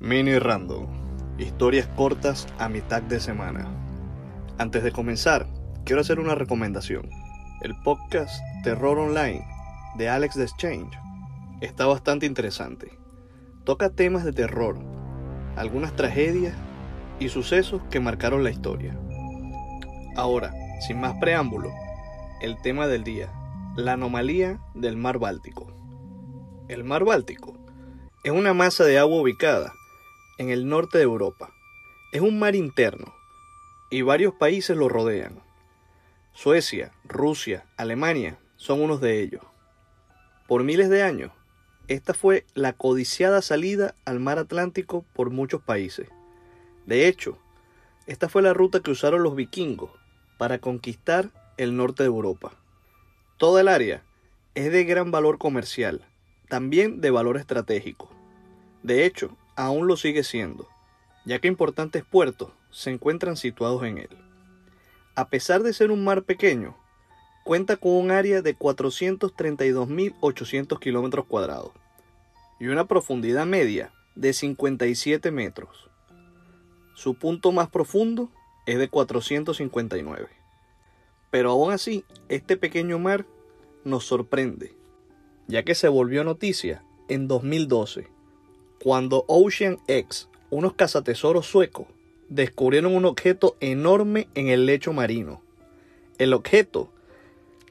Mini Random. Historias cortas a mitad de semana. Antes de comenzar, quiero hacer una recomendación. El podcast Terror Online de Alex The Exchange está bastante interesante. Toca temas de terror, algunas tragedias y sucesos que marcaron la historia. Ahora, sin más preámbulo, el tema del día, la anomalía del mar Báltico. El mar Báltico es una masa de agua ubicada en el norte de Europa. Es un mar interno y varios países lo rodean. Suecia, Rusia, Alemania son unos de ellos. Por miles de años, esta fue la codiciada salida al mar Atlántico por muchos países. De hecho, esta fue la ruta que usaron los vikingos para conquistar el norte de Europa. Toda el área es de gran valor comercial, también de valor estratégico. De hecho, aún lo sigue siendo, ya que importantes puertos se encuentran situados en él. A pesar de ser un mar pequeño, cuenta con un área de 432.800 kilómetros cuadrados y una profundidad media de 57 metros. Su punto más profundo es de 459. Pero aún así, este pequeño mar nos sorprende, ya que se volvió noticia en 2012, cuando Ocean X, unos cazatesoros suecos, descubrieron un objeto enorme en el lecho marino. El objeto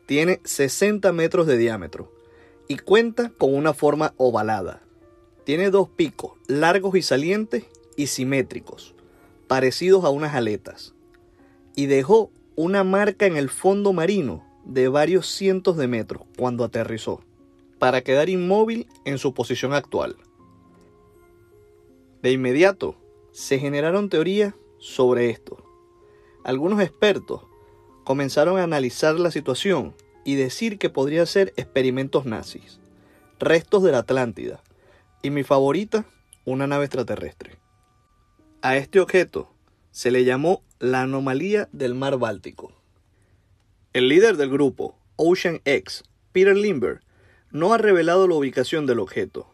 tiene 60 metros de diámetro y cuenta con una forma ovalada. Tiene dos picos largos y salientes y simétricos, parecidos a unas aletas, y dejó una marca en el fondo marino de varios cientos de metros cuando aterrizó, para quedar inmóvil en su posición actual. De inmediato, se generaron teorías sobre esto. Algunos expertos comenzaron a analizar la situación y decir que podría ser experimentos nazis, restos de la Atlántida, y mi favorita, una nave extraterrestre. A este objeto se le llamó la anomalía del mar Báltico. El líder del grupo, Ocean X, Peter Limber, no ha revelado la ubicación del objeto,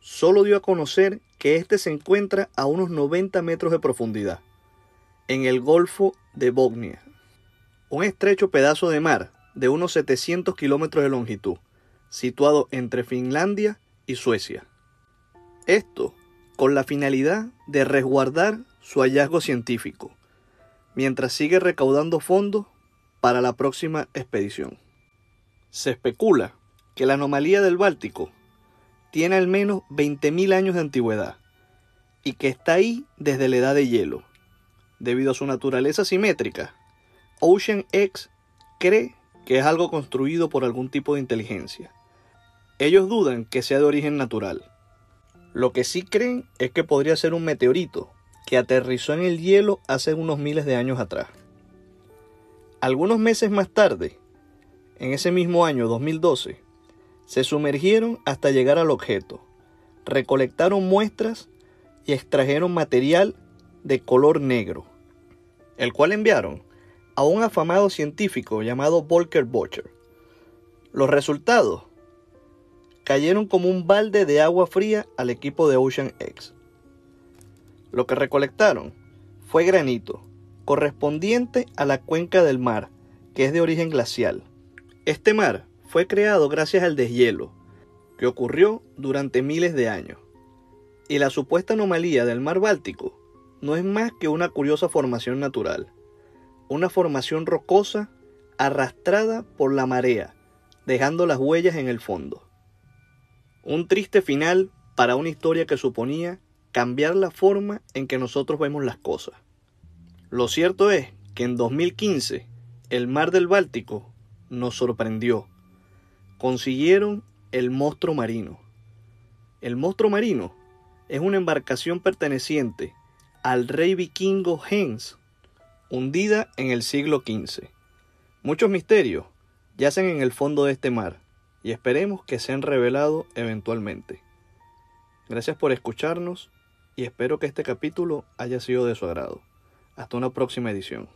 solo dio a conocer que éste se encuentra a unos 90 metros de profundidad, en el Golfo de Bognia, un estrecho pedazo de mar de unos 700 kilómetros de longitud, situado entre Finlandia y Suecia. Esto con la finalidad de resguardar su hallazgo científico, mientras sigue recaudando fondos para la próxima expedición. Se especula que la anomalía del Báltico tiene al menos 20.000 años de antigüedad y que está ahí desde la edad de hielo. Debido a su naturaleza simétrica, Ocean X cree que es algo construido por algún tipo de inteligencia. Ellos dudan que sea de origen natural. Lo que sí creen es que podría ser un meteorito que aterrizó en el hielo hace unos miles de años atrás. Algunos meses más tarde, en ese mismo año 2012, se sumergieron hasta llegar al objeto, recolectaron muestras y extrajeron material de color negro, el cual enviaron a un afamado científico llamado Volker Bocher. Los resultados cayeron como un balde de agua fría al equipo de Ocean X. Lo que recolectaron fue granito, correspondiente a la cuenca del mar, que es de origen glacial. Este mar fue creado gracias al deshielo, que ocurrió durante miles de años. Y la supuesta anomalía del mar Báltico no es más que una curiosa formación natural, una formación rocosa arrastrada por la marea, dejando las huellas en el fondo. Un triste final para una historia que suponía cambiar la forma en que nosotros vemos las cosas. Lo cierto es que en 2015 el mar del Báltico nos sorprendió. Consiguieron el monstruo marino. El monstruo marino es una embarcación perteneciente al rey vikingo Hens, hundida en el siglo XV. Muchos misterios yacen en el fondo de este mar y esperemos que sean revelados eventualmente. Gracias por escucharnos y espero que este capítulo haya sido de su agrado. Hasta una próxima edición.